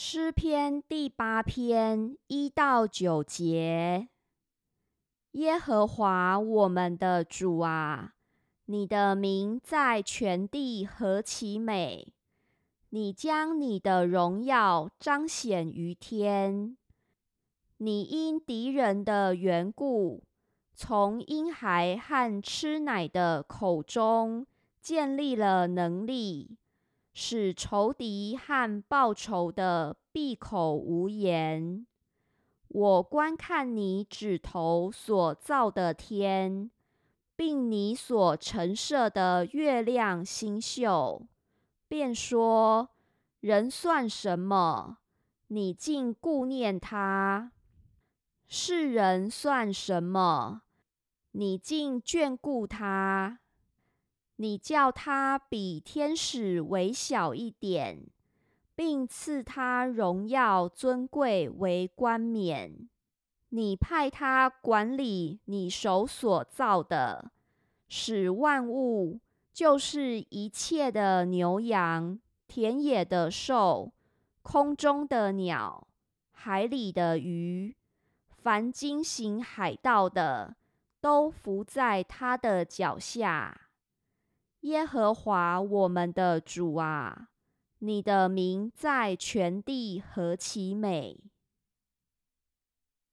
诗篇第八篇一到九节：耶和华我们的主啊，你的名在全地何其美！你将你的荣耀彰显于天。你因敌人的缘故，从婴孩和吃奶的口中建立了能力。使仇敌和报仇的闭口无言。我观看你指头所造的天，并你所陈设的月亮星宿，便说：人算什么？你竟顾念他；世人算什么？你竟眷顾他。你叫他比天使微小一点，并赐他荣耀尊贵为冠冕。你派他管理你手所造的，使万物，就是一切的牛羊、田野的兽、空中的鸟、海里的鱼，凡经行海道的，都伏在他的脚下。耶和华我们的主啊，你的名在全地何其美！